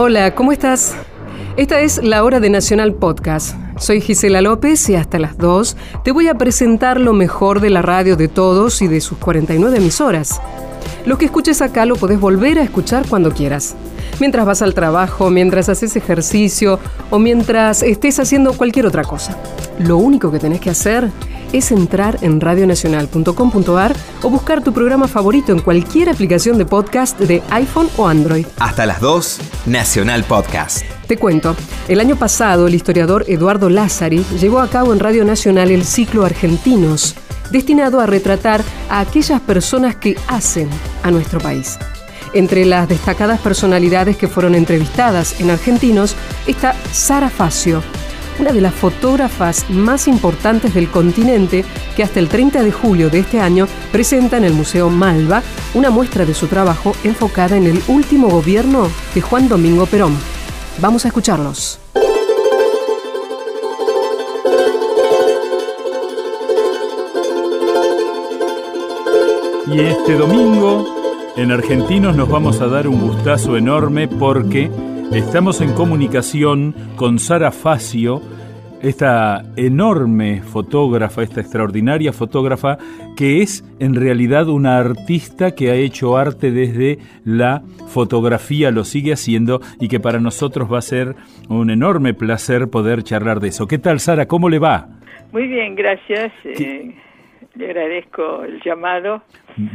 Hola, ¿cómo estás? Esta es la hora de Nacional Podcast. Soy Gisela López y hasta las 2 te voy a presentar lo mejor de la radio de todos y de sus 49 emisoras. Lo que escuches acá lo podés volver a escuchar cuando quieras. Mientras vas al trabajo, mientras haces ejercicio o mientras estés haciendo cualquier otra cosa. Lo único que tenés que hacer es entrar en radionacional.com.ar o buscar tu programa favorito en cualquier aplicación de podcast de iPhone o Android. Hasta las 2, Nacional Podcast. Te cuento, el año pasado el historiador Eduardo Lázari llevó a cabo en Radio Nacional el ciclo Argentinos, destinado a retratar a aquellas personas que hacen a nuestro país. Entre las destacadas personalidades que fueron entrevistadas en Argentinos está Sara Facio, una de las fotógrafas más importantes del continente que hasta el 30 de julio de este año presenta en el Museo Malva una muestra de su trabajo enfocada en el último gobierno de Juan Domingo Perón. Vamos a escucharlos. Y este domingo en Argentinos nos vamos a dar un gustazo enorme porque Estamos en comunicación con Sara Facio, esta enorme fotógrafa, esta extraordinaria fotógrafa, que es en realidad una artista que ha hecho arte desde la fotografía, lo sigue haciendo y que para nosotros va a ser un enorme placer poder charlar de eso. ¿Qué tal, Sara? ¿Cómo le va? Muy bien, gracias. Eh, le agradezco el llamado.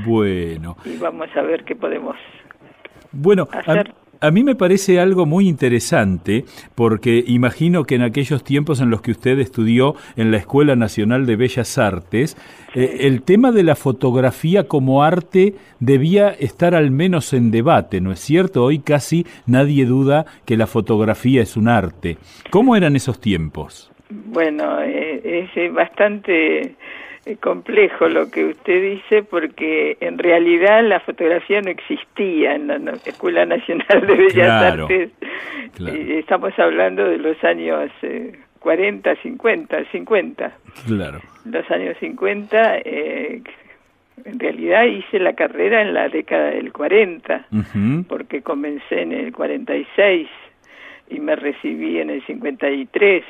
Bueno. Y vamos a ver qué podemos bueno, hacer a mí me parece algo muy interesante porque imagino que en aquellos tiempos en los que usted estudió en la Escuela Nacional de Bellas Artes, eh, el tema de la fotografía como arte debía estar al menos en debate, ¿no es cierto? Hoy casi nadie duda que la fotografía es un arte. ¿Cómo eran esos tiempos? Bueno, eh, es bastante es complejo lo que usted dice porque en realidad la fotografía no existía en la Escuela Nacional de Bellas Artes. estamos hablando de los años 40, 50, 50. Claro. Los años 50, eh, en realidad hice la carrera en la década del 40, porque comencé en el 46 y me recibí en el 53.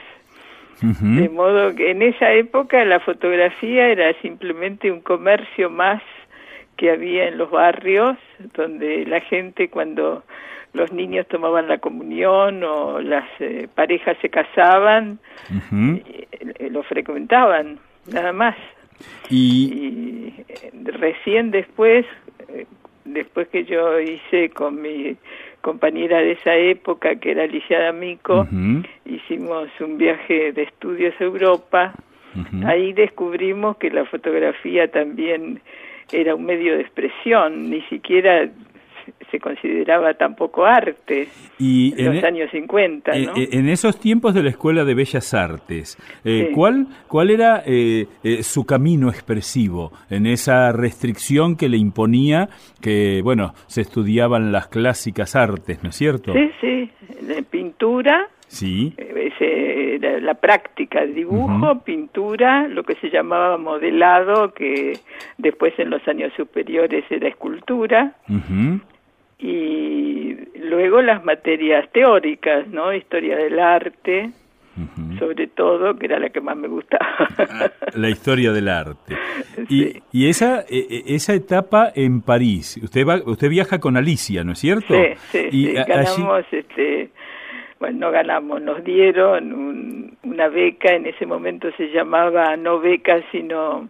De modo que en esa época la fotografía era simplemente un comercio más que había en los barrios, donde la gente cuando los niños tomaban la comunión o las eh, parejas se casaban, eh, lo frecuentaban, nada más. Y, eh, recién después, después que yo hice con mi compañera de esa época, que era Alicia D'Amico, hicimos un viaje de estudios a Europa. Ahí descubrimos que la fotografía también era un medio de expresión, ni siquiera se consideraba tampoco arte y en los e años 50. E ¿no? En esos tiempos de la Escuela de Bellas Artes, eh, ¿cuál, ¿cuál era eh, eh, su camino expresivo en esa restricción que le imponía que, bueno, se estudiaban las clásicas artes, ¿no es cierto? Sí, sí, pintura. Sí. Ese, la, práctica, dibujo, pintura, lo que se llamaba modelado, que después en los años superiores era escultura y luego las materias teóricas, ¿no? Historia del arte, sobre todo, que era la que más me gustaba. Ah, la historia del arte. Y, y esa, e, e, esa etapa en París, usted va, usted viaja con Alicia, ¿no es cierto? Sí, sí, y ganamos, este, bueno, no ganamos, nos dieron una beca, en ese momento se llamaba no beca, sino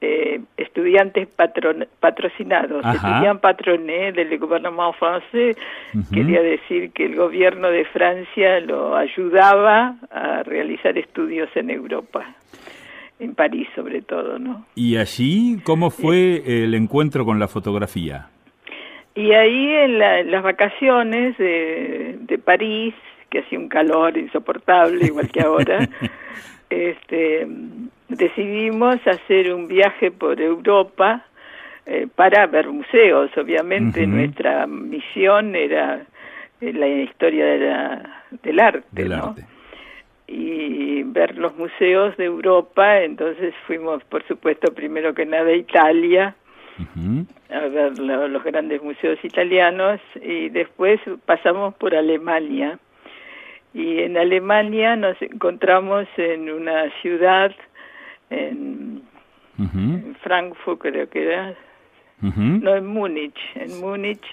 eh, estudiantes patrocinados, estudiantes patronés del gobierno francés, quería decir que el gobierno de Francia lo ayudaba a realizar estudios en Europa, en París sobre todo, ¿no? ¿Y allí cómo fue el encuentro con la fotografía? Y ahí en, las vacaciones de, París, que hacía un calor insoportable, igual que ahora, este, decidimos hacer un viaje por Europa eh, para ver museos. Obviamente nuestra misión era eh, la historia de la, del arte, ¿no? Y ver los museos de Europa, entonces fuimos, por supuesto, primero que nada a Italia, a ver los grandes museos italianos, y después pasamos por Alemania. Y en Alemania nos encontramos en una ciudad, en, en Frankfurt creo que era, no en Múnich, en Múnich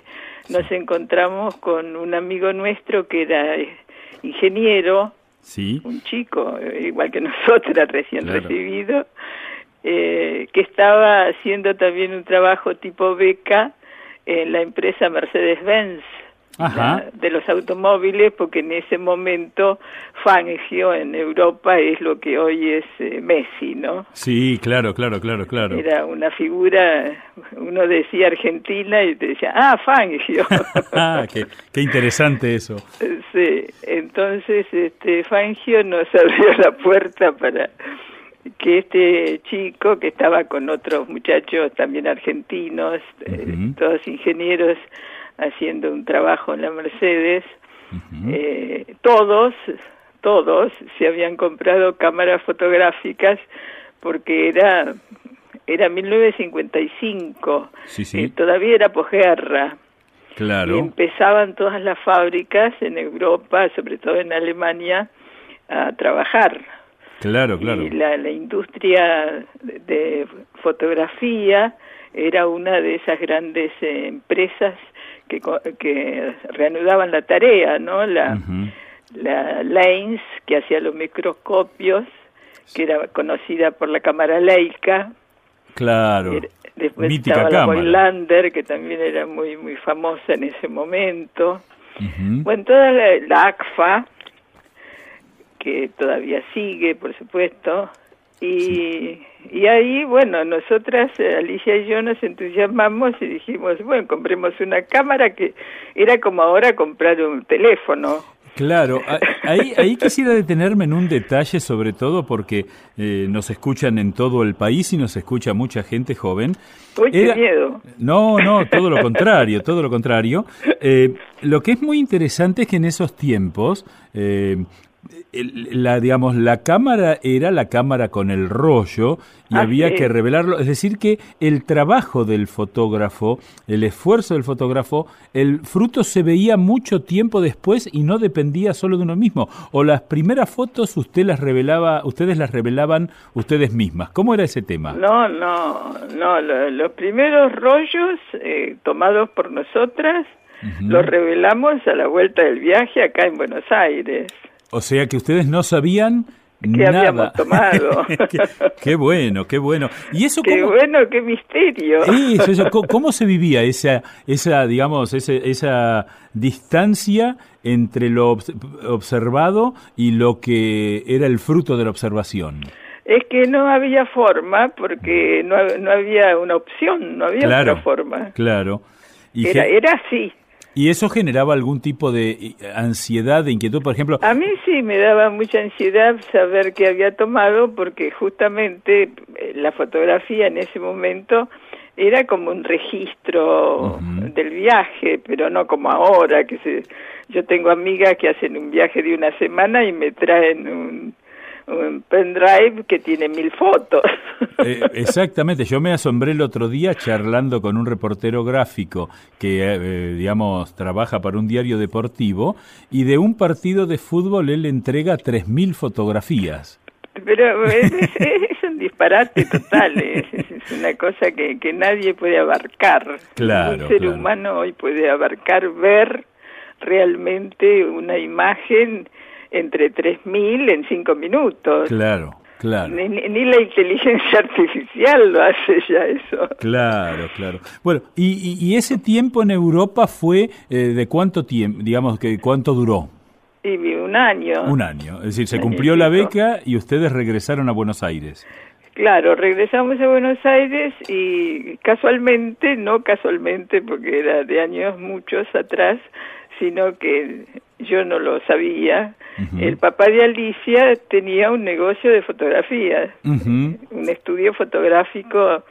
nos encontramos con un amigo nuestro que era eh, ingeniero, sí. un chico, eh, igual que nosotras, recién recibido, eh, que estaba haciendo también un trabajo tipo beca en la empresa Mercedes-Benz de los automóviles, porque en ese momento Fangio en Europa es lo que hoy es eh, Messi, ¿no? Sí, claro, claro, claro, claro. Era una figura, uno decía Argentina y te decía, ah, Fangio. ah, qué, qué, interesante eso. Sí, entonces este, Fangio nos abrió la puerta para que este chico que estaba con otros muchachos también argentinos, eh, todos ingenieros, haciendo un trabajo en la Mercedes, eh, todos, todos se habían comprado cámaras fotográficas porque era era 1955, sí, sí. todavía era posguerra. Claro. Y empezaban todas las fábricas en Europa, sobre todo en Alemania, a trabajar. Claro, claro. Y la, la industria de fotografía era una de esas grandes eh, empresas que, que reanudaban la tarea, ¿no? La, la Lens, que hacía los microscopios, que era conocida por la cámara Leica. Claro. Después estaba la Boylander, que también era muy muy famosa en ese momento. Bueno, toda la, la ACFA, que todavía sigue, por supuesto, y, y ahí, bueno, nosotras, eh, Alicia y yo, nos entusiasmamos y dijimos, bueno, compremos una cámara que era como ahora comprar un teléfono. Claro, ahí, ahí quisiera detenerme en un detalle sobre todo porque eh, nos escuchan en todo el país y nos escucha mucha gente joven. Uy, qué miedo. No, no, todo lo contrario, todo lo contrario. Eh, lo que es muy interesante es que en esos tiempos eh, la digamos la cámara era la cámara con el rollo y había que revelarlo. Es decir que el trabajo del fotógrafo el esfuerzo del fotógrafo el fruto se veía mucho tiempo después y no dependía solo de uno mismo. O las primeras fotos usted las revelaba ustedes las revelaban ustedes mismas. Cómo era ese tema no no no los primeros rollos eh, tomados por nosotras los revelamos a la vuelta del viaje acá en Buenos Aires o sea que ustedes no sabían ¿Qué nada. habíamos tomado? qué, bueno, qué bueno. ¿Y eso qué bueno, qué misterio. Eso, ¿cómo, se vivía esa, esa digamos, ese, esa distancia entre lo observado y lo que era el fruto de la observación? Es que no había forma, porque no, no había una opción, no había claro, otra forma. Claro. Y era, era así. ¿Y eso generaba algún tipo de eh, ansiedad, de inquietud, por ejemplo? A mí sí me daba mucha ansiedad saber qué había tomado porque justamente eh, la fotografía en ese momento era como un registro del viaje, pero no como ahora que se yo tengo amigas que hacen un viaje de una semana y me traen un un pendrive que tiene mil fotos. Eh, exactamente, yo me asombré el otro día charlando con un reportero gráfico que, eh, digamos, trabaja para un diario deportivo y de un partido de fútbol él entrega tres mil fotografías. Pero es, un disparate total, es, una cosa que, que nadie puede abarcar. Claro. Un ser humano hoy puede abarcar, ver realmente una imagen entre 3.000 en 5 minutos. Claro, claro. Ni, ni, la inteligencia artificial lo hace ya eso. Claro, claro. Bueno, ¿y, y, ese tiempo en Europa fue eh, de cuánto tiempo, digamos, que cuánto duró? Y un año. Un año, es decir, se cumplió la beca y ustedes regresaron a Buenos Aires. Claro, regresamos a Buenos Aires y casualmente, no casualmente porque era de años muchos atrás, sino que yo no lo sabía, el papá de Alicia tenía un negocio de fotografía, un estudio fotográfico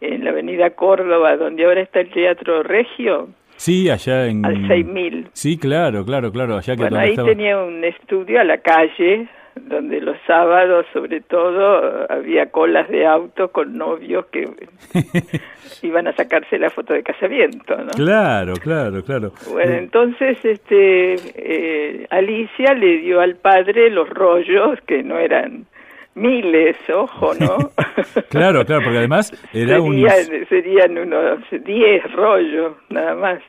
en la avenida Córdoba, donde ahora está el Teatro Regio. Sí, allá en... Al 6000. Sí, claro, claro, claro. Allá que bueno, ahí tenía un estudio a la calle, donde los sábados, sobre todo, había colas de autos con novios que iban a sacarse la foto de casamiento, ¿no? Claro, claro, claro. Bueno, entonces, este, eh, Alicia le dio al padre los rollos, que no eran miles, ojo, ¿no? claro, claro, porque además era serían, serían unos diez rollos, nada más.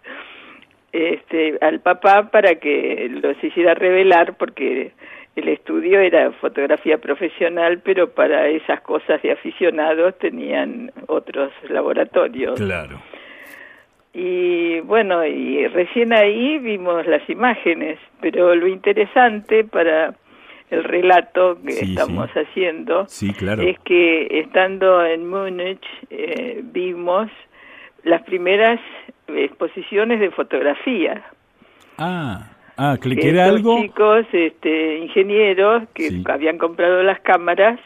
Este, al papá para que los hiciera revelar porque el estudio era fotografía profesional, pero para esas cosas de aficionados tenían otros laboratorios. Claro. Y bueno, y recién ahí vimos las imágenes, pero lo interesante para el relato que estamos haciendo es que estando en Múnich eh, vimos las primeras exposiciones de fotografía. Ah. Ah, que, era algo. chicos, este, ingenieros que habían comprado las cámaras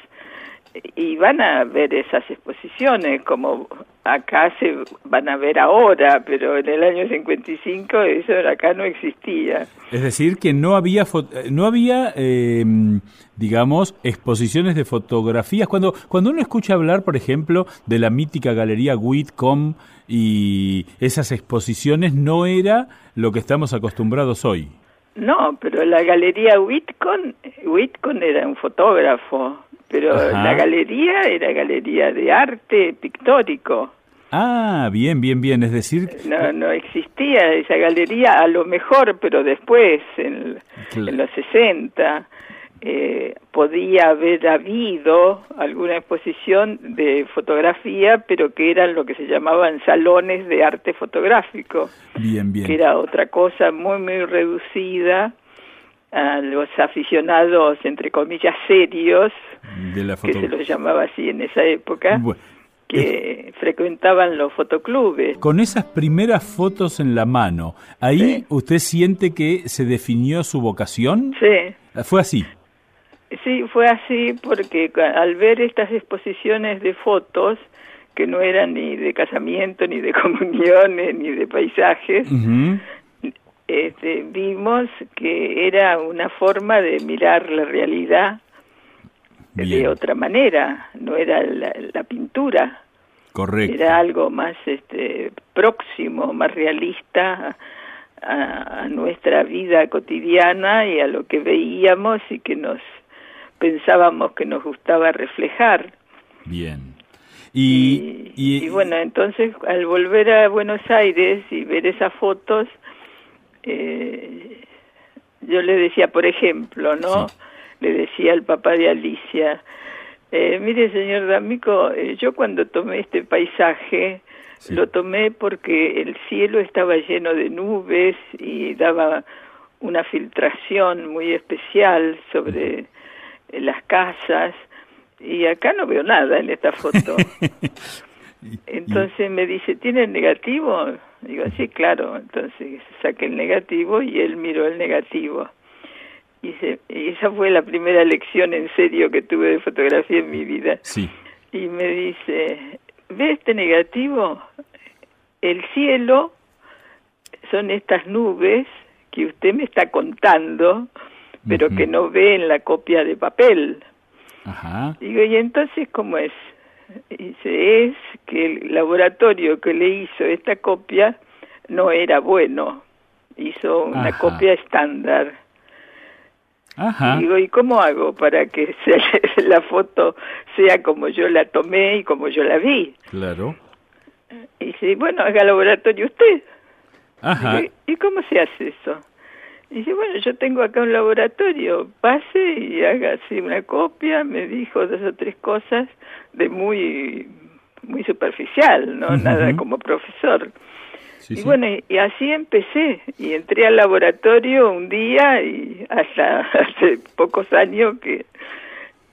y van a ver esas exposiciones como acá se van a ver ahora, pero en el año 55 eso acá no existía. Es decir, que no había, no había eh, digamos, exposiciones de fotografías. Cuando, cuando uno escucha hablar, por ejemplo, de la mítica galería Whitcomb y esas exposiciones, no era lo que estamos acostumbrados hoy. No, pero la galería Whitcomb, Whitcomb era un fotógrafo, pero la galería era galería de arte pictórico. Ah, bien, bien, bien, es decir... No, no existía esa galería, a lo mejor, pero después, en, en los 60 eh, podía haber habido alguna exposición de fotografía, pero que eran lo que se llamaban salones de arte fotográfico, bien, bien. que era otra cosa muy, muy reducida a los aficionados, entre comillas, serios, que se los llamaba así en esa época. que frecuentaban los fotoclubes. Con esas primeras fotos en la mano, ¿ahí usted siente que se definió su vocación? Sí. ¿Fue así? Sí, fue así porque al ver estas exposiciones de fotos, que no eran ni de casamiento, ni de comuniones, ni de paisajes, este, vimos que era una forma de mirar la realidad de otra manera, no era la, pintura. Correcto. Era algo más este, próximo, más realista a, a, nuestra vida cotidiana y a lo que veíamos y que nos pensábamos que nos gustaba reflejar. Bien. Y, y, bueno, entonces al volver a Buenos Aires y ver esas fotos, eh, yo le decía, por ejemplo, ¿no? Le decía al papá de Alicia, eh, mire señor D'Amico, eh, yo cuando tomé este paisaje, lo tomé porque el cielo estaba lleno de nubes y daba una filtración muy especial sobre las casas, y acá no veo nada en esta foto. Entonces me dice, ¿tiene el negativo? Digo, sí, claro. Entonces saqué el negativo y él miró el negativo. Y, esa fue la primera lección en serio que tuve de fotografía en mi vida. Sí. Y me dice, ¿ve este negativo? El cielo son estas nubes que usted me está contando pero que no ve en la copia de papel. Ajá. Digo, ¿y entonces cómo es? Dice, es que el laboratorio que le hizo esta copia no era bueno, hizo una copia estándar. Ajá. Digo, ¿y cómo hago para que la foto sea como yo la tomé y como yo la vi? Claro. Y dice, bueno, haga laboratorio usted. Ajá. ¿Y cómo se hace eso? Y dice, bueno, yo tengo acá un laboratorio, pase y haga así una copia, me dijo dos o tres cosas de muy muy superficial, no nada como profesor. y bueno, y, así empecé, y entré al laboratorio un día y hasta hace pocos años que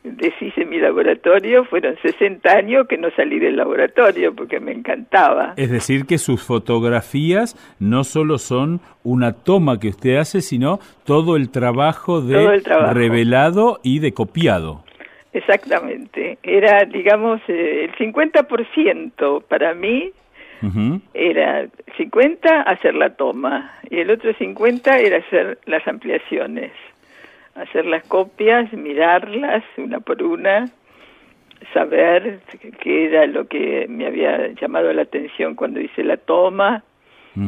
deshice mi laboratorio, fueron 60 años que no salí del laboratorio porque me encantaba. Es decir, que sus fotografías no solo son una toma que usted hace, sino todo el trabajo de revelado y de copiado. Exactamente. Era, digamos, eh, el 50% para mí era 50 hacer la toma y el otro 50 era hacer las ampliaciones hacer las copias, mirarlas una por una, saber qué era lo que me había llamado la atención cuando hice la toma,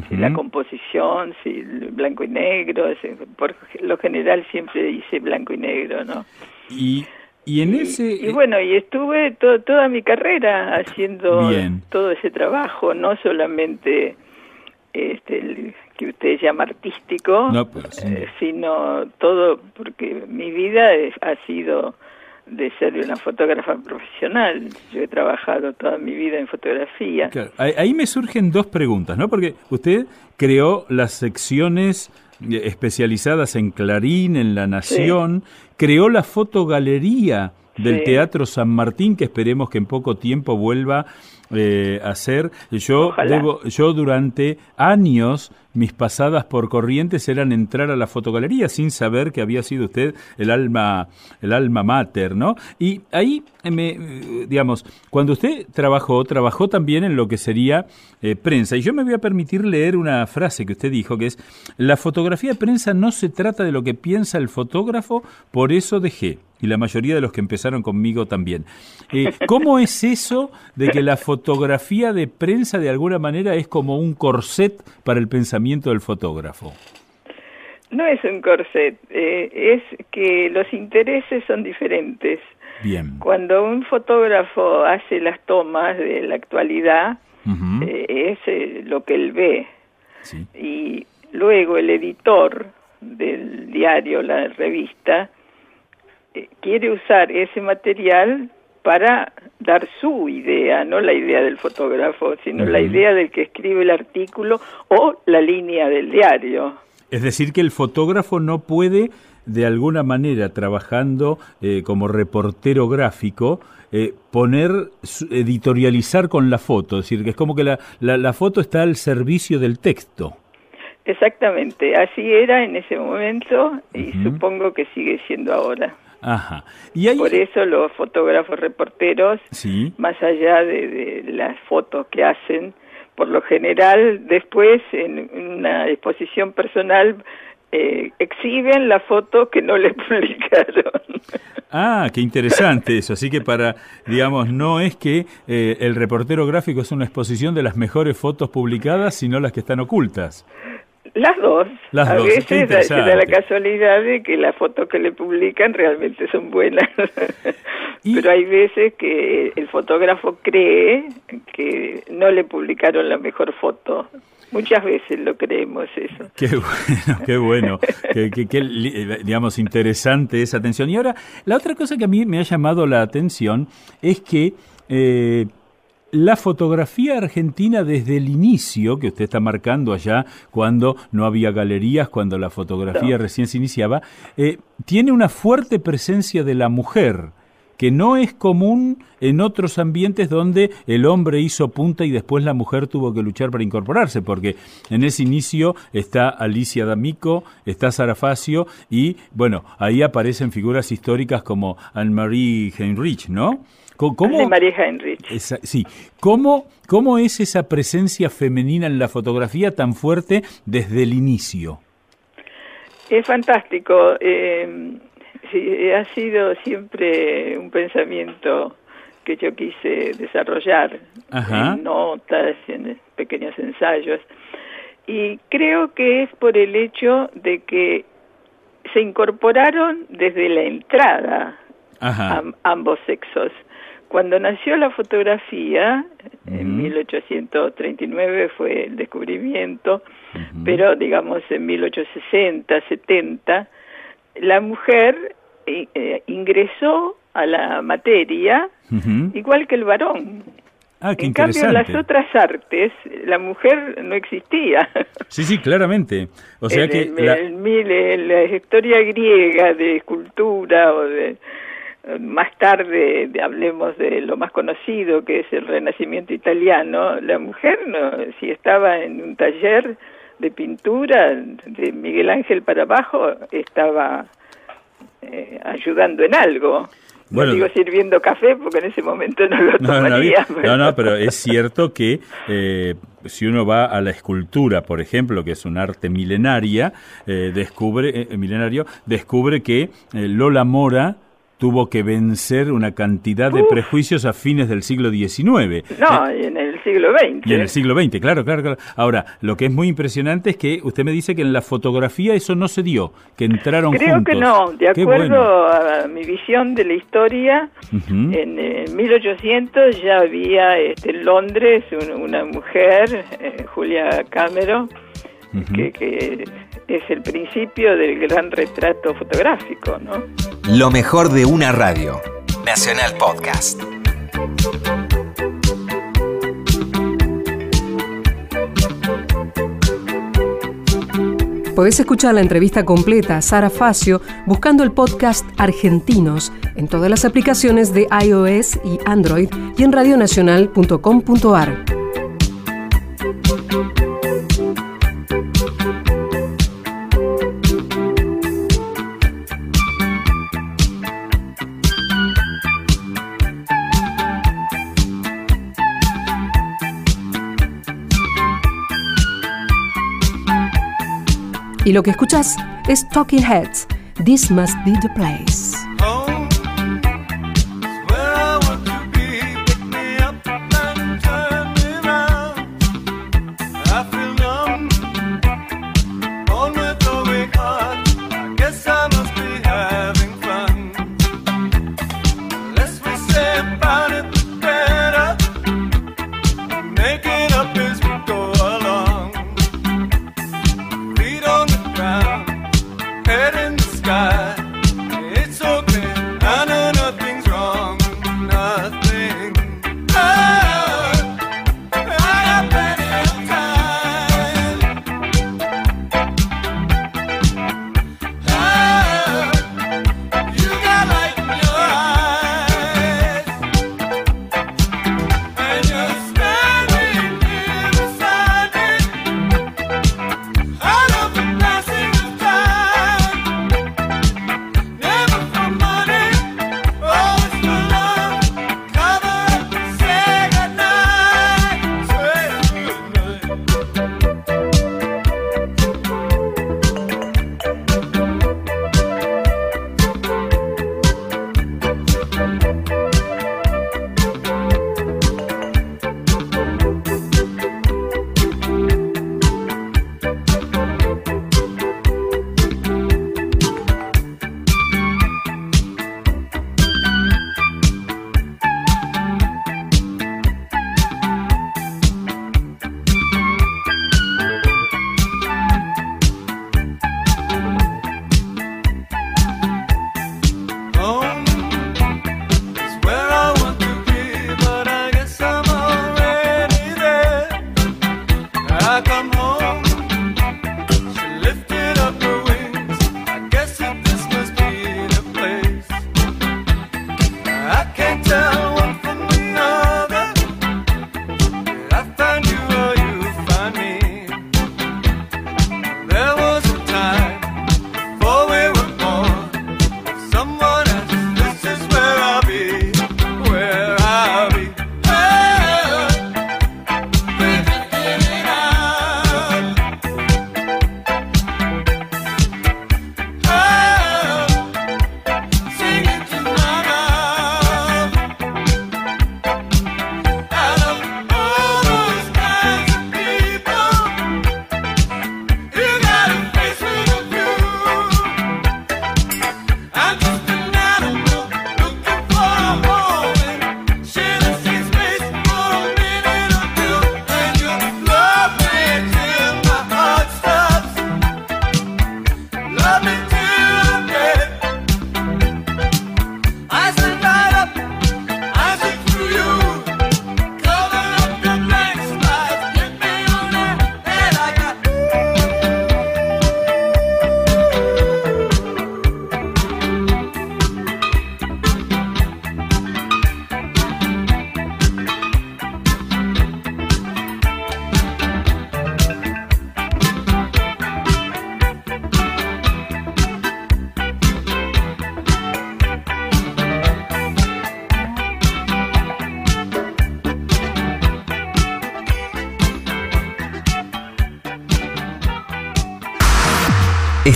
si la composición, si blanco y negro, por lo general siempre hice blanco y negro, ¿no? Y, y en ese... Y, bueno, y estuve toda mi carrera haciendo todo ese trabajo, no solamente este, el que usted llama artístico, eh, sino todo, porque mi vida ha sido de ser una fotógrafa profesional. Yo he trabajado toda mi vida en fotografía. Ahí me surgen dos preguntas, ¿no? Porque usted creó las secciones eh, especializadas en Clarín, en La Nación, creó la fotogalería del Teatro San Martín, que esperemos que en poco tiempo vuelva eh, hacer. Yo, debo, yo durante años mis pasadas por Corrientes eran entrar a la fotogalería sin saber que había sido usted el alma, el alma mater, ¿no? Y ahí, me, digamos, cuando usted trabajó, trabajó también en lo que sería eh, prensa. Y yo me voy a permitir leer una frase que usted dijo, que es, la fotografía de prensa no se trata de lo que piensa el fotógrafo, por eso dejé y la mayoría de los que empezaron conmigo también. Eh, ¿Cómo es eso de que la fotografía de prensa de alguna manera es como un corset para el pensamiento del fotógrafo? No es un corset, eh, es que los intereses son diferentes. Bien. Cuando un fotógrafo hace las tomas de la actualidad, eh, es lo que él ve. Y luego el editor del diario, la revista, quiere usar ese material para dar su idea, no la idea del fotógrafo, sino la idea del que escribe el artículo o la línea del diario. Es decir, que el fotógrafo no puede, de alguna manera, trabajando eh, como reportero gráfico, eh, poner, editorializar con la foto, es decir, que es como que la, la foto está al servicio del texto. Exactamente, así era en ese momento y supongo que sigue siendo ahora. Ajá. ¿Y Por eso los fotógrafos reporteros, más allá de, las fotos que hacen, por lo general después en una exposición personal eh, exhiben la foto que no le publicaron. Ah, qué interesante eso. Así que para, digamos, no es que eh, el reportero gráfico es una exposición de las mejores fotos publicadas, sino las que están ocultas. Las dos. a veces se da la casualidad de que las fotos que le publican realmente son buenas. Pero hay veces que el fotógrafo cree que no le publicaron la mejor foto. Muchas veces lo creemos eso. Qué bueno, qué bueno. qué, qué, digamos, interesante esa atención. Y ahora, la otra cosa que a mí me ha llamado la atención es que eh, la fotografía argentina desde el inicio, que usted está marcando allá, cuando no había galerías, cuando la fotografía recién se iniciaba, eh, tiene una fuerte presencia de la mujer que no es común en otros ambientes donde el hombre hizo punta y después la mujer tuvo que luchar para incorporarse, porque en ese inicio está Alicia D'Amico, está Sarafacio y, bueno, ahí aparecen figuras históricas como Anne-Marie Heinrich, ¿no? ¿Cómo, María Heinrich. sí. ¿Cómo, ¿Cómo es esa presencia femenina en la fotografía tan fuerte desde el inicio? Es fantástico. Eh, ha sido siempre un pensamiento que yo quise desarrollar en notas, en pequeños ensayos. Y creo que es por el hecho de que se incorporaron desde la entrada ambos sexos. Cuando nació la fotografía, en 1839 fue el descubrimiento, pero digamos en 1860, 70, la mujer eh, eh, ingresó a la materia igual que el varón. Ah, qué en cambio, en las otras artes, la mujer no existía. Sí, sí, claramente. O sea que la... la... historia griega de escultura o de más tarde hablemos de lo más conocido que es el Renacimiento italiano, la mujer no, si estaba en un taller de pintura de Miguel Ángel para abajo estaba eh, ayudando en algo. Bueno, digo sirviendo café porque en ese momento no lo tomaría. No, no, pero es cierto que eh, si uno va a la escultura, por ejemplo, que es un arte milenaria, eh, descubre, milenario, descubre que Lola Mora tuvo que vencer una cantidad de prejuicios a fines del siglo XIX. No, eh, y en el siglo XX. Y en el siglo XX, claro, claro, claro. Ahora, lo que es muy impresionante es que usted me dice que en la fotografía eso no se dio, que entraron Creo que no, de acuerdo a mi visión de la historia, en, 1800 ya había este, en Londres una mujer, eh, Julia Cameron, que, que es el principio del gran retrato fotográfico, ¿no? Lo mejor de una radio. Nacional Podcast. Podés escuchar la entrevista completa a Sara Facio buscando el podcast Argentinos en todas las aplicaciones de iOS y Android y en radionacional.com.ar. Y lo que escuchas es Talking Heads. This must be the place.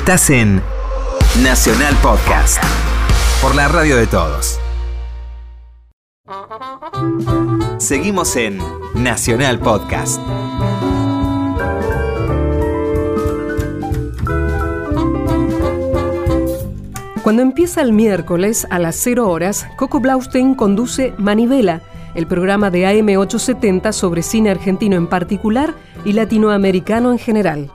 Estás en Nacional Podcast. Por la radio de todos. Seguimos en Nacional Podcast. Cuando empieza el miércoles a las 0 horas, Coco Blaustein conduce Manivela, el programa de AM870 sobre cine argentino en particular y latinoamericano en general.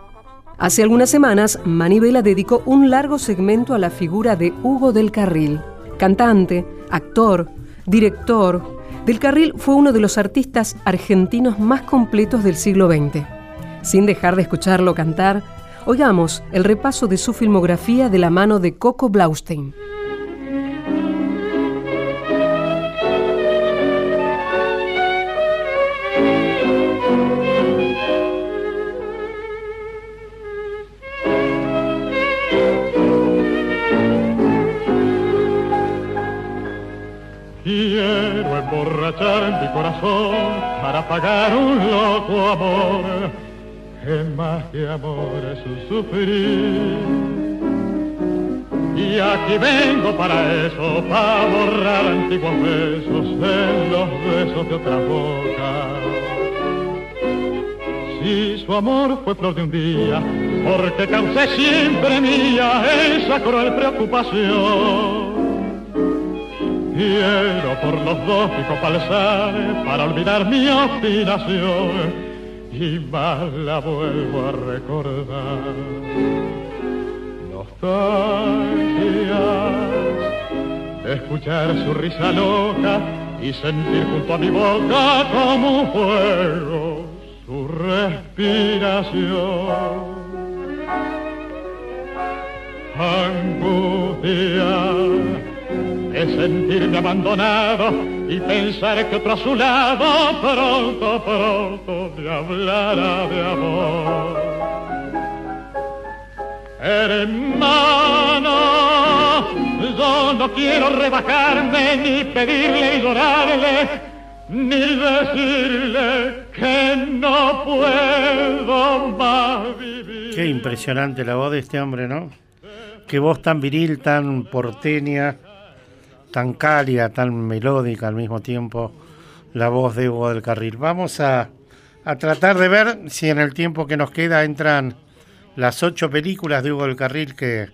Hace algunas semanas, Manivela dedicó un largo segmento a la figura de Hugo del Carril, cantante, actor, director. Del Carril fue uno de los artistas argentinos más completos del siglo XX. Sin dejar de escucharlo cantar, Oigamos el repaso de su filmografía de la mano de Coco Blaustein. Para pagar un loco amor que más que amor es un sufrir. Y aquí vengo para eso, para borrar antiguos besos en los besos de otra boca. Si su amor fue flor de un día, porque causé siempre mía esa cruel preocupación. Quiero por los dos picos para olvidar mi obstinación y más la vuelvo a recordar. Nostalgias de escuchar su risa loca y sentir junto a mi boca como un fuego su respiración. Angustia de sentirme abandonado y pensar que otro a su lado pronto, pronto me hablará de amor. Hermano, yo no quiero rebajarme ni pedirle y llorarle, ni decirle que no puedo más vivir. Qué impresionante la voz de este hombre, ¿no? Qué voz tan viril, tan porteña tan cálida, tan melódica al mismo tiempo, la voz de Hugo del Carril. Vamos a, tratar de ver si en el tiempo que nos queda entran las ocho películas de Hugo del Carril que,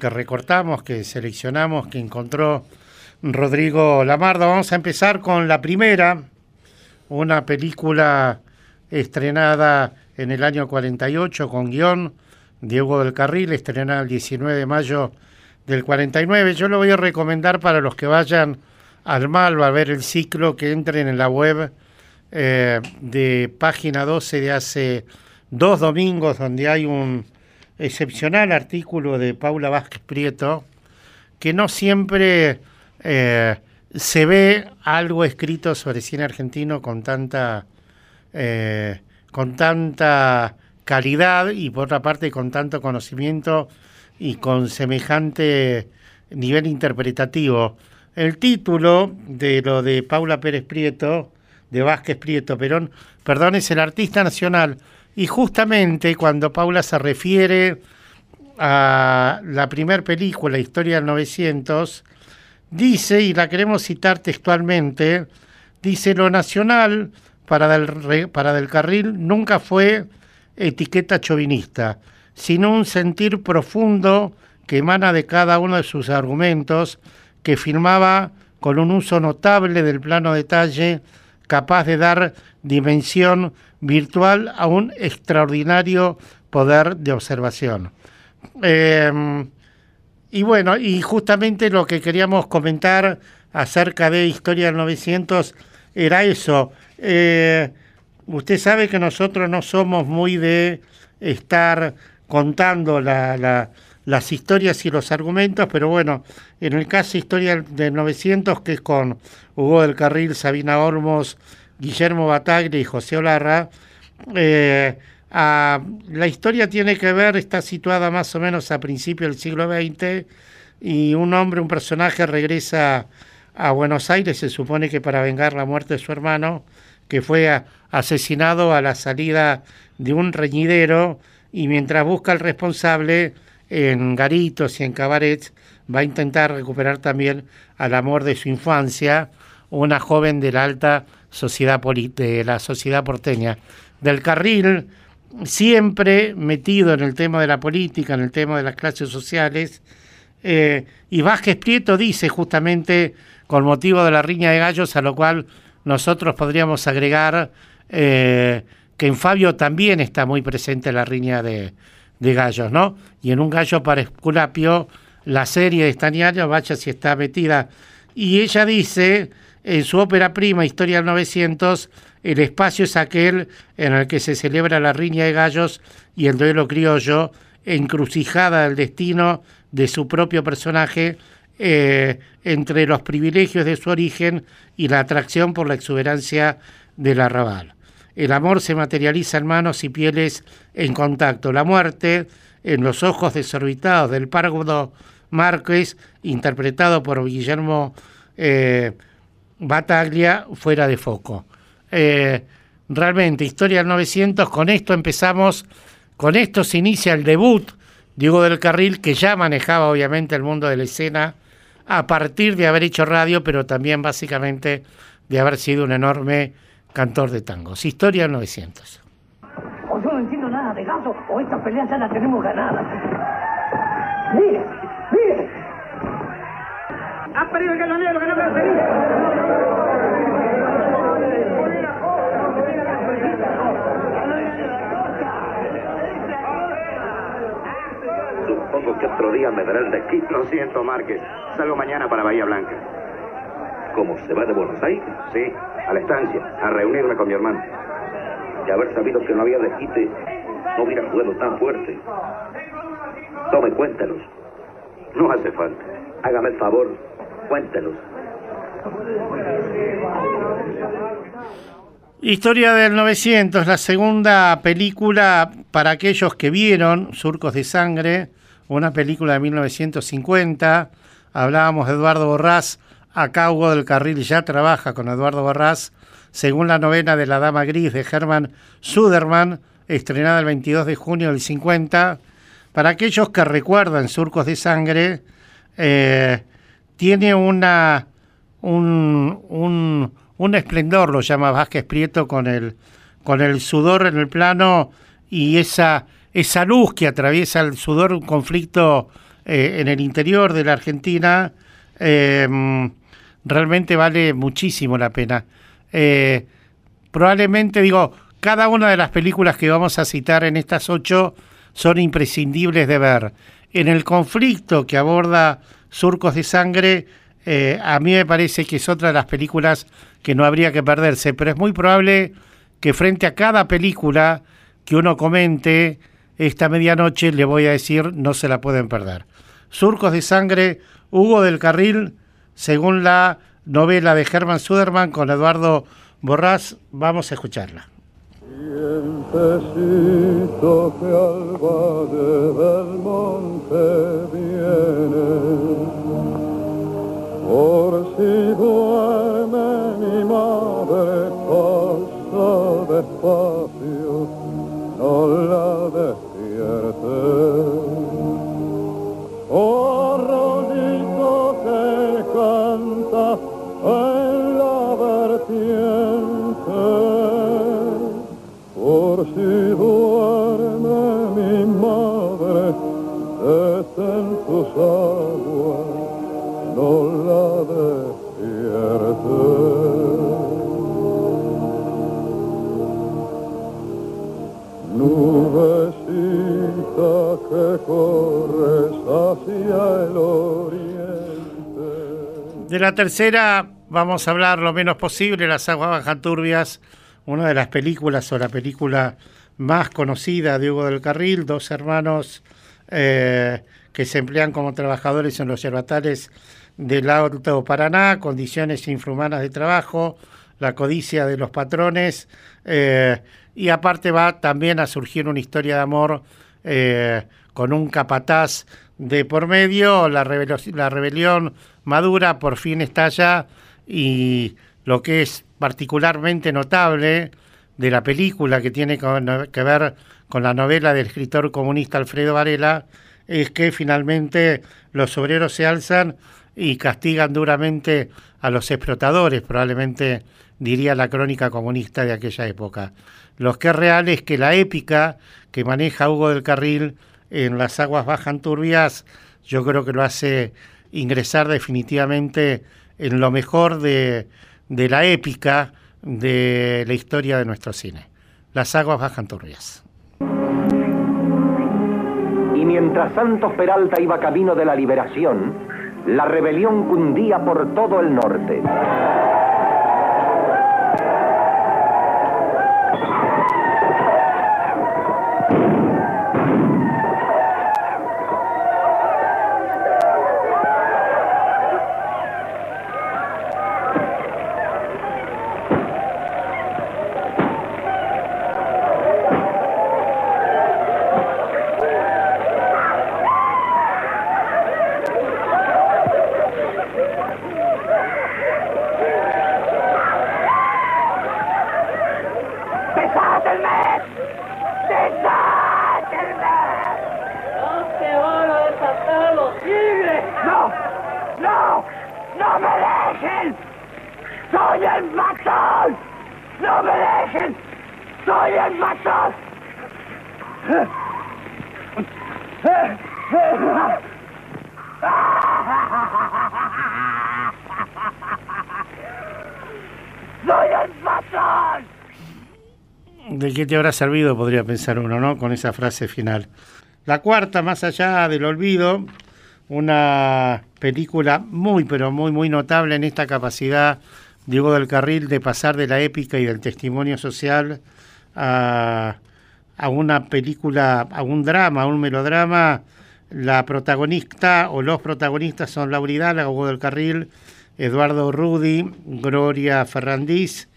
que recortamos, que seleccionamos, que encontró Rodrigo Lamardo. Vamos a empezar con la primera, una película estrenada en el año 48 con guion de Hugo del Carril, estrenada el 19 de mayo del 49. Yo lo voy a recomendar para los que vayan al Malva a ver el ciclo, que entren en la web eh, de página 12 de hace dos domingos, donde hay un excepcional artículo de Paula Vázquez Prieto, que no siempre eh, se ve algo escrito sobre cine argentino con tanta, eh, con tanta calidad y por otra parte con tanto conocimiento y con semejante nivel interpretativo. El título de lo de Paula Pérez Prieto, de Vázquez Prieto Perón, perdón, es el artista nacional. Y justamente cuando Paula se refiere a la primera película, Historia del 900, dice, y la queremos citar textualmente, dice, lo nacional para del, para del carril nunca fue etiqueta chauvinista sino un sentir profundo que emana de cada uno de sus argumentos, que filmaba con un uso notable del plano detalle, capaz de dar dimensión virtual a un extraordinario poder de observación. Em, y bueno, y justamente lo que queríamos comentar acerca de Historia del 900 era eso. Eh, usted sabe que nosotros no somos muy de estar contando las historias y los argumentos, pero bueno, en el caso Historia del 900, que es con Hugo del Carril, Sabina Ormos, Guillermo Bataglia y José Olarra, eh, la historia tiene que ver, está situada más o menos a principios del siglo XX, y un hombre, un personaje regresa a Buenos Aires, se supone que para vengar la muerte de su hermano, que fue asesinado a la salida de un reñidero y mientras busca al responsable en garitos y en cabarets, va a intentar recuperar también al amor de su infancia, una joven de la alta sociedad de la sociedad porteña. Del carril, siempre metido en el tema de la política, en el tema de las clases sociales, eh, y Vázquez Prieto dice justamente con motivo de la riña de gallos, a lo cual nosotros podríamos agregar eh, que en Fabio también está muy presente la riña de, gallos, ¿no? Y en un gallo para Esculapio, la serie de Estaniano, vaya si está metida. Y ella dice, en su ópera prima, Historia del 900, el espacio es aquel en el que se celebra la riña de gallos y el duelo criollo, encrucijada del destino de su propio personaje eh, entre los privilegios de su origen y la atracción por la exuberancia del arrabal. El amor se materializa en manos y pieles en contacto. La muerte en los ojos desorbitados del párvulo Márquez, interpretado por Guillermo eh, Bataglia, fuera de foco. Eh, realmente, Historia del 900, con esto empezamos, con esto se inicia el debut Diego del Carril, que ya manejaba obviamente el mundo de la escena a partir de haber hecho radio, pero también básicamente de haber sido un enorme cantor de tangos. Historia 900. O yo no entiendo nada de gato, o esta pelea ya la tenemos ganada. ¡Mire! ¡Mire! ¡Ha perdido el galonero, que no Supongo que otro día me darás de aquí. Lo siento, Márquez. Salgo mañana para Bahía Blanca. ¿Cómo? ¿Se va de Buenos Aires? Sí, a la estancia, a reunirme con mi hermano. Y haber sabido que no había desquite, no hubiera jugado tan fuerte. Tome, cuéntanos. No hace falta. Hágame el favor, cuéntanos. Historia del 900, la segunda película para aquellos que vieron Surcos de Sangre, una película de 1950. Hablábamos de Eduardo Borrás, acá Hugo del Carril ya trabaja con Eduardo Borrás, según la novena de La Dama Gris de Herman Suderman, estrenada el 22 de junio del 50. Para aquellos que recuerdan Surcos de Sangre, eh, tiene una, un, un, un, esplendor, lo llama Vázquez Prieto, con el, con el sudor en el plano y esa esa luz que atraviesa el sudor, un conflicto eh, en el interior de la Argentina, em, realmente vale muchísimo la pena. Eh, probablemente, digo, cada una de las películas que vamos a citar en estas ocho son imprescindibles de ver. En el conflicto que aborda Surcos de Sangre, eh, a mí me parece que es otra de las películas que no habría que perderse, pero es muy probable que frente a cada película que uno comente, esta medianoche le voy a decir, no se la pueden perder. Surcos de Sangre, Hugo del Carril, según la novela de Herman Suderman con Eduardo Borrás, vamos a escucharla. por si duerme mi madre, pasa despacio, no la Oh, no la despierte. De la tercera vamos a hablar lo menos posible, Las aguas bajan turbias, una de las películas o la película más conocida de Hugo del Carril, dos hermanos eh, que se emplean como trabajadores en los yerbatales del Alto Paraná, condiciones infrahumanas de trabajo, la codicia de los patrones, eh, y aparte va también a surgir una historia de amor eh, con un capataz de por medio, la, rebelión madura por fin estalla y lo que es particularmente notable de la película que tiene que ver con la novela del escritor comunista Alfredo Varela es que finalmente los obreros se alzan y castigan duramente a los explotadores, probablemente diría la crónica comunista de aquella época. Lo que es real es que la épica que maneja Hugo del Carril en las aguas bajan turbias, yo creo que lo hace ingresar definitivamente en lo mejor de, de la épica de la historia de nuestro cine. Las aguas bajan turbias. Y mientras Santos Peralta iba camino de la liberación, la rebelión cundía por todo el norte. ¿De qué te habrá servido? Podría pensar uno, ¿no? Con esa frase final. La cuarta, más allá del olvido, una película muy, pero muy, muy notable en esta capacidad, Diego del Carril, de pasar de la épica y del testimonio social a, a una película, a un drama, a un melodrama. La protagonista o los protagonistas son Laura Hidalgo, Hugo del Carril, Eduardo Rudi, Gloria Ferrandiz.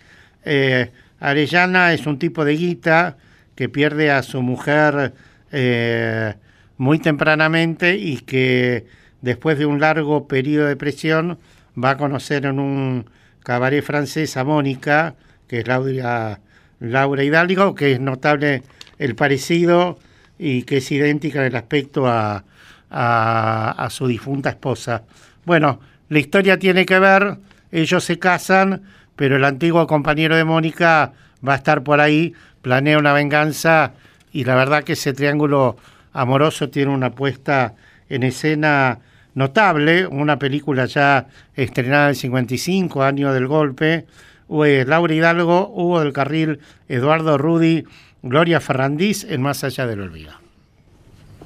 Eh, Arellana es un tipo de guita que pierde a su mujer eh, muy tempranamente y que después de un largo periodo de presión va a conocer en un cabaret francés a Mónica, que es Laura, Laura Hidalgo, que es notable el parecido y que es idéntica en el aspecto a, a su difunta esposa. Bueno, la historia tiene que ver, ellos se casan, pero el antiguo compañero de Mónica va a estar por ahí, planea una venganza y la verdad que ese triángulo amoroso tiene una puesta en escena notable, una película ya estrenada en 55, año del golpe, Laura Hidalgo, Hugo del Carril, Eduardo Rudy, Gloria Ferrandiz en Más allá del olvido.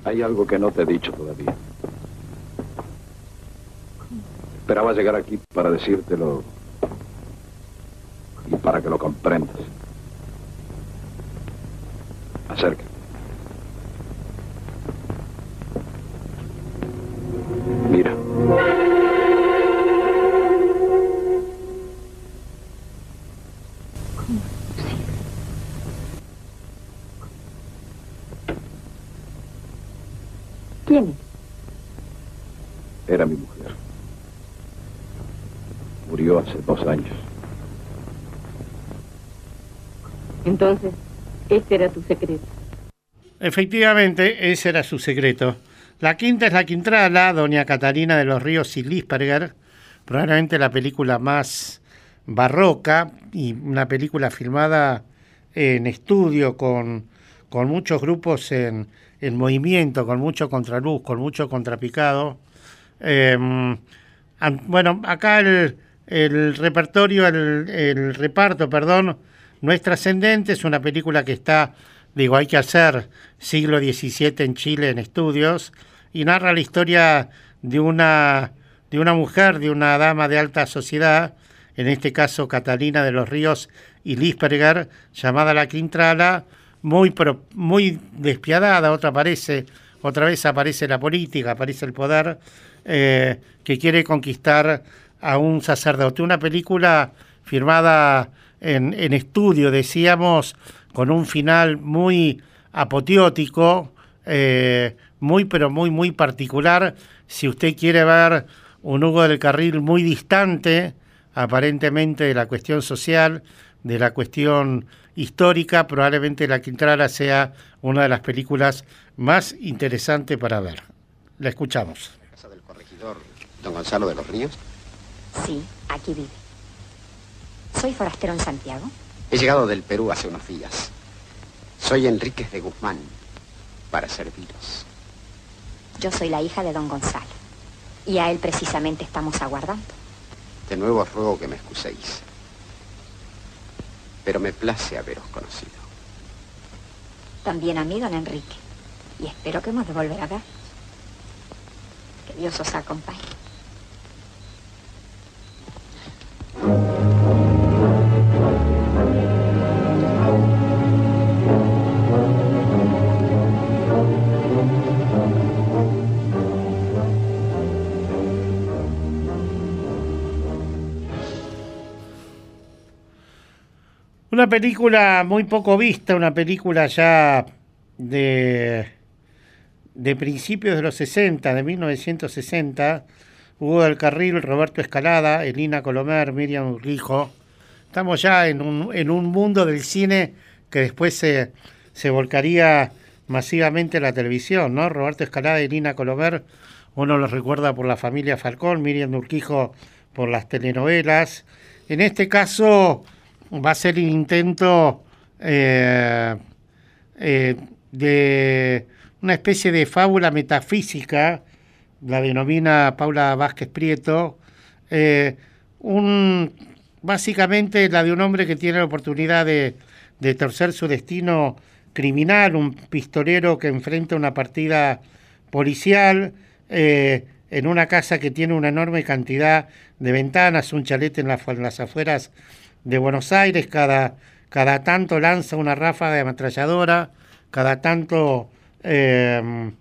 Hay algo que no te he dicho todavía. Esperaba llegar aquí para decírtelo y para que lo comprendas. Acércate. ¿Quién es? Era mi mujer. Murió hace dos años. Entonces, este era tu secreto. Efectivamente, ese era su secreto. La quinta es la Quintrala, Doña Catalina de los Ríos y Lisperger, probablemente la película más barroca y una película filmada en estudio con, con muchos grupos en, en, movimiento, con mucho contraluz, con mucho contrapicado. Eh, bueno, acá el, el repertorio, el, el reparto, perdón, no es trascendente, es una película que está, digo, hay que hacer siglo XVII en Chile en estudios y narra la historia de una, de una mujer, de una dama de alta sociedad, en este caso Catalina de los Ríos y Lisperger, llamada la Quintrala, muy, muy despiadada, otra aparece, otra vez aparece la política, aparece el poder, eh, que quiere conquistar a un sacerdote. Una película firmada en, en estudio, decíamos, con un final muy apoteótico, eh, muy pero muy muy particular. Si usted quiere ver un Hugo del Carril muy distante, aparentemente de la cuestión social, de la cuestión histórica, probablemente La Quintrala sea una de las películas más interesantes para ver. La escuchamos. ¿Casa del corregidor don Gonzalo de los Ríos? Sí, aquí vive. ¿Soy forastero en Santiago? He llegado del Perú hace unos días. Soy Enríquez de Guzmán, para serviros. Yo soy la hija de don Gonzalo. Y a él precisamente estamos aguardando. De nuevo os ruego que me excuséis. Pero me place haberos conocido. También a mí, don Enrique. Y espero que hemos de volver a ver. Que Dios os acompañe. Una película muy poco vista, una película ya de, de principios de los 60, de 1960. Hugo del Carril, Roberto Escalada, Elina Colomer, Miriam Urquijo. Estamos ya en un, en un mundo del cine que después se, se volcaría masivamente a la televisión, ¿no? Roberto Escalada y Elina Colomer, uno los recuerda por la familia Falcón, Miriam Urquijo por las telenovelas. En este caso va a ser el intento eh, eh, de una especie de fábula metafísica, la denomina Paula Vázquez Prieto, eh, un, básicamente la de un hombre que tiene la oportunidad de, de torcer su destino criminal, un pistolero que enfrenta una partida policial en una casa que tiene una enorme cantidad de ventanas, un chalete en, en las afueras de Buenos Aires, cada, cada tanto lanza una ráfaga de ametralladora, cada tanto eh,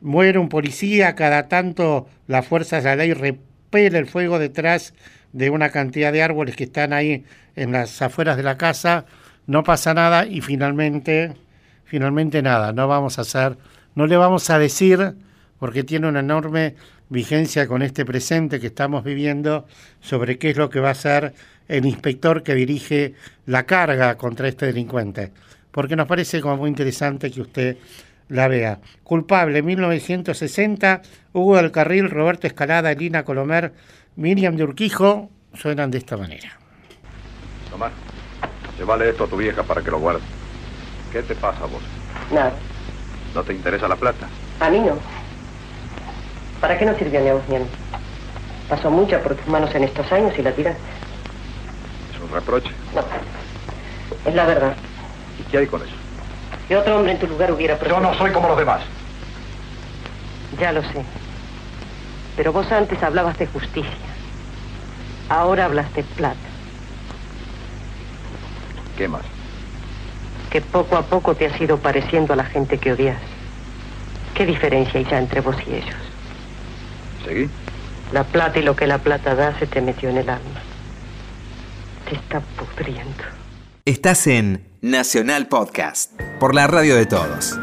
muere un policía, cada tanto las fuerzas de la ley repele el fuego detrás de una cantidad de árboles que están ahí en las afueras de la casa, no pasa nada y finalmente, finalmente nada, no vamos a hacer, no le vamos a decir, porque tiene una enorme vigencia con este presente que estamos viviendo, sobre qué es lo que va a hacer el inspector que dirige la carga contra este delincuente, porque nos parece como muy interesante que usted la vea. Culpable, 1960, Hugo del Carril, Roberto Escalada, Elina Colomer, Miriam de Urquijo, suenan de esta manera. Tomás, llévale esto a tu vieja para que lo guarde. ¿Qué te pasa vos? Nada. ¿No te interesa la plata? A mí no. ¿Para qué no sirvió ni a vos ni a mí? Pasó mucha por tus manos en estos años y la tiraste. ¿Es un reproche? No. Es la verdad. ¿Y qué hay con eso? Que otro hombre en tu lugar hubiera Yo no soy como los demás. Ya lo sé. Pero vos antes hablabas de justicia. Ahora hablas de plata. ¿Qué más? Que poco a poco te has ido pareciendo a la gente que odias. ¿Qué diferencia hay ya entre vos y ellos? ¿Seguí? La plata y lo que la plata da se te metió en el alma. Te está pudriendo. Estás en Nacional Podcast, por la radio de todos.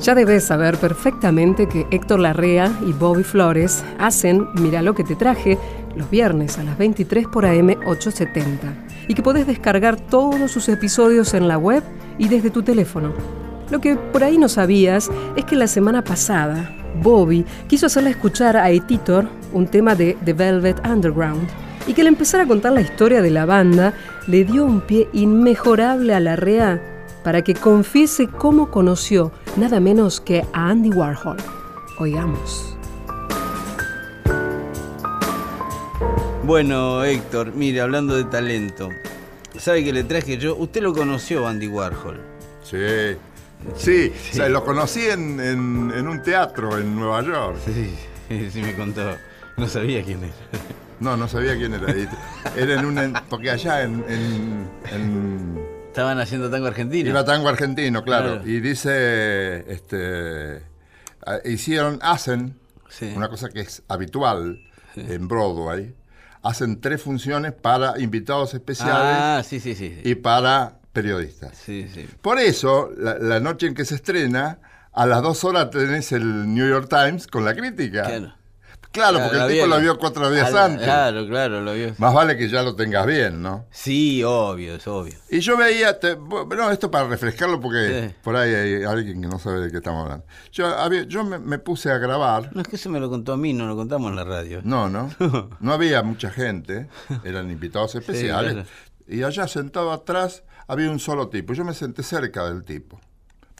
Ya debes saber perfectamente que Héctor Larrea y Bobby Flores hacen Mira lo que te traje los viernes a las 23 por AM 870 y que podés descargar todos sus episodios en la web y desde tu teléfono. Lo que por ahí no sabías es que la semana pasada Bobby quiso hacerle escuchar a Etitor un tema de The Velvet Underground y que al empezar a contar la historia de la banda le dio un pie inmejorable a Larrea para que confiese cómo conoció nada menos que a Andy Warhol. Oigamos. Bueno, Héctor, mire, hablando de talento, ¿sabe que le traje yo? Usted lo conoció, Andy Warhol. Sí. Sí, o sea, lo conocí en, en- en un teatro en Nueva York. Sí, sí me contó. No sabía quién era. No, no sabía quién era. Era en un... Porque allá en... en- en- Estaban haciendo tango argentino. Iba tango argentino, claro. Claro. Y dice, este, hicieron, hacen, una cosa que es habitual en Broadway, hacen tres funciones para invitados especiales Ah, sí, sí, sí. y para periodistas. Sí, sí. Por eso, la, la noche en que se estrena, a las dos horas tenés el New York Times con la crítica. Claro, porque el tipo lo vio cuatro días antes. Claro, claro, lo vio. Más vale que ya lo tengas bien, ¿no? Sí, obvio, es obvio. Y yo veía, te- bueno, esto para refrescarlo porque por ahí hay alguien que no sabe de qué estamos hablando. Yo, había- yo me, me puse a grabar. No es que se me lo contó a mí, no lo contamos en la radio. No, no. No había mucha gente, eran invitados especiales. claro. Y allá sentado atrás había un solo tipo. Yo me senté cerca del tipo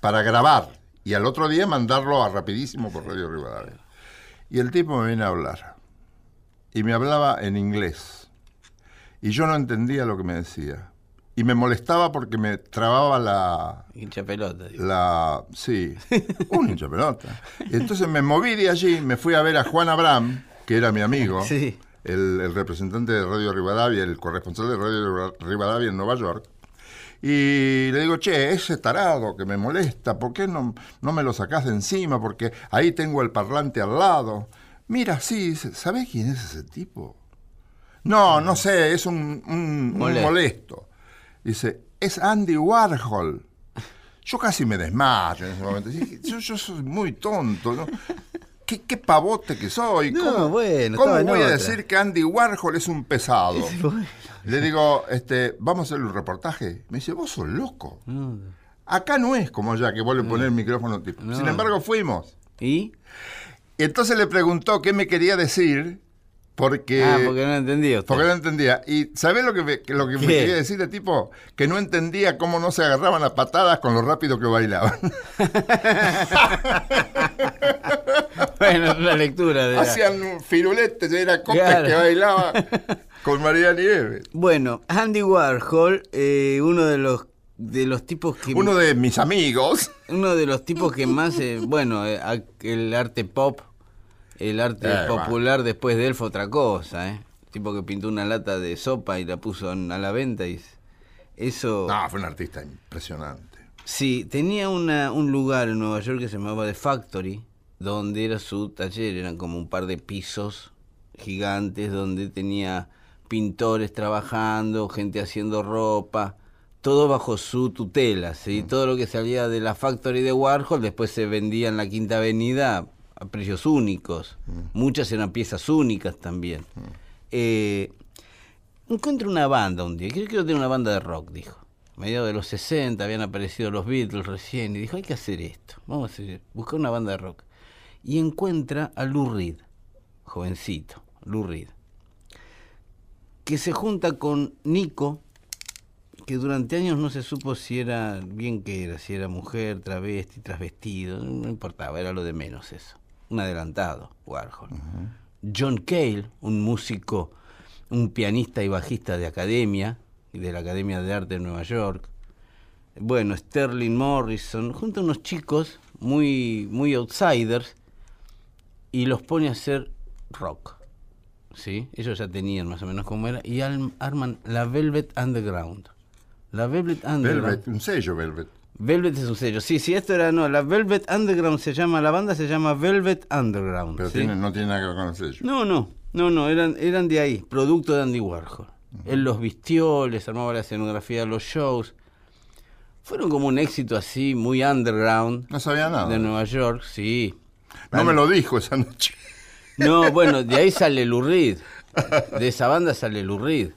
para grabar y al otro día mandarlo a rapidísimo por Radio Rivadavia. Y el tipo me viene a hablar. Y me hablaba en inglés. Y yo no entendía lo que me decía. Y me molestaba porque me trababa la... Hincha pelota. digo. La, sí, un hincha pelota. Y entonces me moví de allí, me fui a ver a Juan Abraham, que era mi amigo, Sí. el, el representante de Radio Rivadavia, el corresponsal de Radio Rivadavia en Nueva York. Y le digo, che, ese tarado que me molesta, ¿por qué no, no me lo sacás de encima? Porque ahí tengo el parlante al lado. Mira, sí, ¿sabés quién es ese tipo? No, no sé, es un, un- un Molesto. Dice, es Andy Warhol. Yo casi me desmayo en ese momento. Yo, yo soy muy tonto, ¿no? ¿Qué, qué pavote que soy? No, ¿Cómo, bueno, cómo voy a decir que Andy Warhol es un pesado? Le digo, este, vamos a hacer un reportaje. Me dice, vos sos loco. Acá no es como allá que vos le ponés el micrófono tipo. No. Sin embargo, fuimos. Y entonces le preguntó qué me quería decir porque... Ah, porque no entendía usted. Porque no entendía. ¿Y sabés lo que me, lo que me quería decir de tipo? Que no entendía cómo no se agarraban a patadas con lo rápido que bailaban. Bueno, una lectura de la- Hacían firuletes, era copas Claro. que bailaba con María Nieves. Bueno, Andy Warhol, eh, uno de los de los tipos que Uno de mis amigos. uno de los tipos que más eh, bueno eh, el arte pop el arte Eh, popular después de él fue otra cosa eh tipo que pintó una lata de sopa y la puso a la venta y eso No, fue un artista impresionante. sí tenía una, un lugar en Nueva York que se llamaba The Factory donde era su taller eran como un par de pisos gigantes donde tenía pintores trabajando gente haciendo ropa todo bajo su tutela, ¿sí? Todo lo que salía de la factory de Warhol después se vendía en la Quinta Avenida a precios únicos. Muchas eran piezas únicas también. Eh, encuentro una banda un día, creo que era una banda de rock, dijo. A mediados de los 60 habían aparecido los Beatles recién y dijo, hay que hacer esto, vamos a hacer, buscar una banda de rock. Y encuentra a Lou Reed, jovencito, Lou Reed, que se junta con Nico, que durante años no se supo si era bien que era, si era mujer, travesti, trasvestido, no importaba, era lo de menos eso. Un adelantado, Warhol. John Cale, un músico, un pianista y bajista de academia, de la Academia de Arte de Nueva York. Bueno, Sterling Morrison, junto a unos chicos muy, muy outsiders, y los pone a hacer rock. ¿Sí? Ellos ya tenían más o menos cómo era, y arman la Velvet Underground. La Velvet Underground. Velvet, un sello Velvet. Velvet es un sello. Sí, sí, esto era, no, la Velvet Underground se llama, la banda se llama Velvet Underground. Pero ¿sí? tiene- no tiene nada que ver con el sello. No, no, no, no, eran, eran de ahí, producto de Andy Warhol. Él los vistió, les armaba la escenografía de los shows. Fueron como un éxito así, muy underground. No sabía nada. De Nueva York, sí. No me lo dijo esa noche. No, bueno, de ahí sale Lou Reed. De esa banda sale Lou Reed.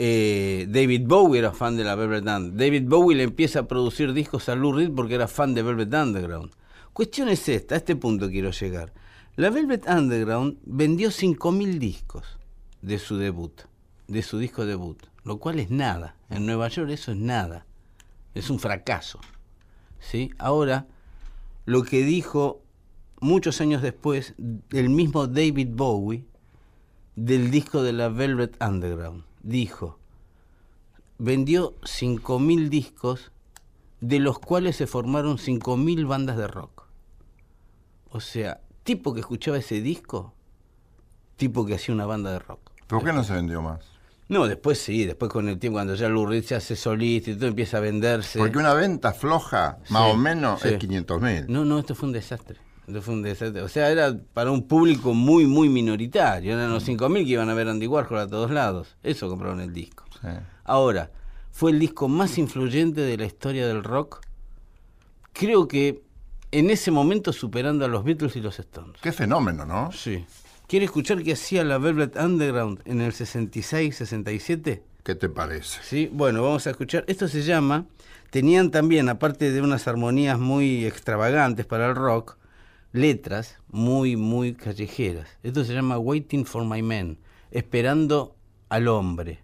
Eh, David Bowie era fan de la Velvet Underground. David Bowie le empieza a producir discos a Lou Reed porque era fan de Velvet Underground. Cuestión es esta, a este punto quiero llegar. La Velvet Underground vendió 5.000 discos de su debut, de su disco debut, lo cual es nada. En Nueva York eso es nada. Es un fracaso. ¿sí? Ahora, lo que dijo muchos años después el mismo David Bowie del disco de la Velvet Underground. Dijo, vendió 5.000 discos, de los cuales se formaron 5.000 bandas de rock. O sea, tipo que escuchaba ese disco, tipo que hacía una banda de rock. ¿Por qué no se vendió más? No, después sí, después con el tiempo, cuando ya Reed se hace solista y todo empieza a venderse. Porque una venta floja, más Sí, o menos, sí. es 500 mil. No, no, esto fue un desastre. Esto fue un desastre. O sea, era para un público muy, muy minoritario. Eran los 5.000 que iban a ver Andy Warhol a todos lados. Eso compraron el disco. Ahora, fue el disco más influyente de la historia del rock. Creo que en ese momento superando a los Beatles y los Stones. Qué fenómeno, ¿no? Sí. ¿Quiere escuchar qué hacía la Velvet Underground en el 66, 67? ¿Qué te parece? Sí, bueno, vamos a escuchar. Esto se llama. Tenían también, aparte de unas armonías muy extravagantes para el rock, letras muy, muy callejeras. Esto se llama Waiting for My Man, esperando al hombre.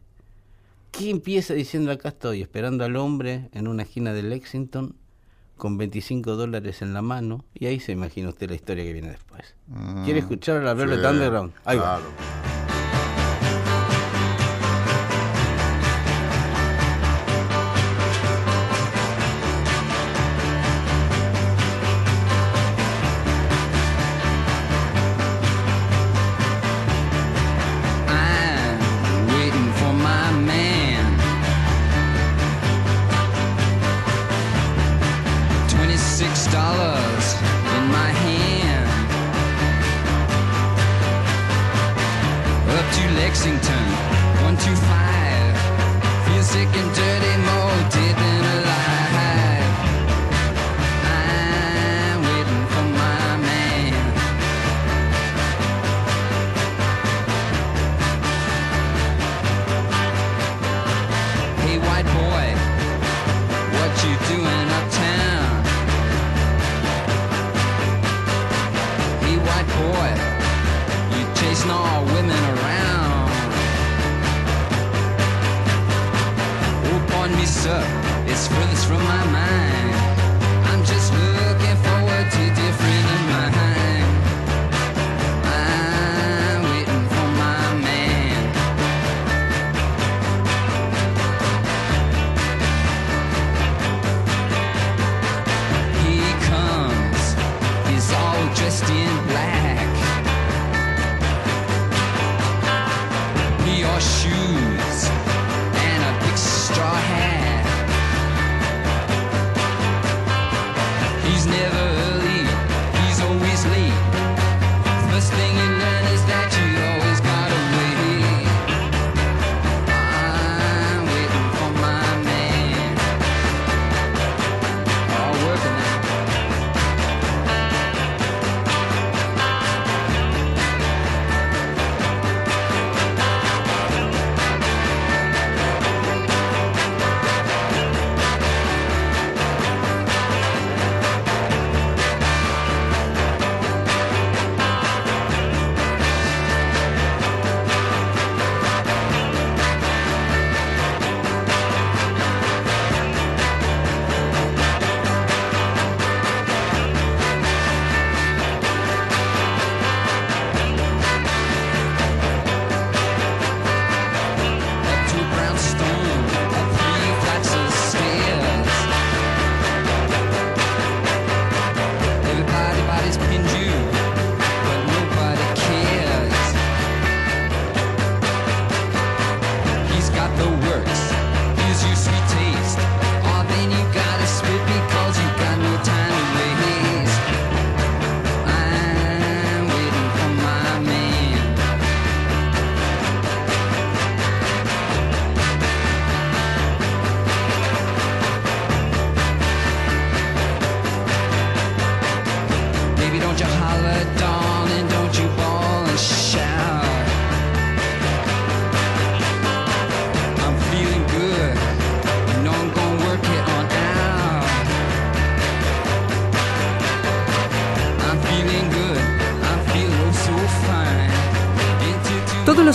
¿Qué empieza diciendo acá estoy, esperando al hombre en una esquina de Lexington con 25 dólares en la mano? Y ahí se imagina usted la historia que viene después. ¿Quiere escuchar a la Velvet sí, Underground? Ahí claro.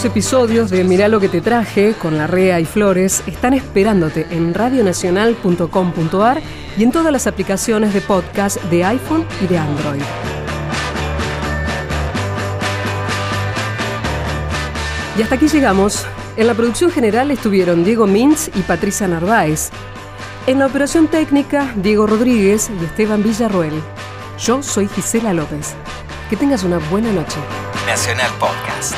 Episodios de Mirá lo que te traje con la Rea y Flores están esperándote en radionacional.com.ar y en todas las aplicaciones de podcast de iPhone y de Android. Y hasta aquí llegamos. En la producción general estuvieron Diego Mintz y Patricia Narváez. En la operación técnica, Diego Rodríguez y Esteban Villarruel. Yo soy Gisela López. Que tengas una buena noche. Nacional Podcast.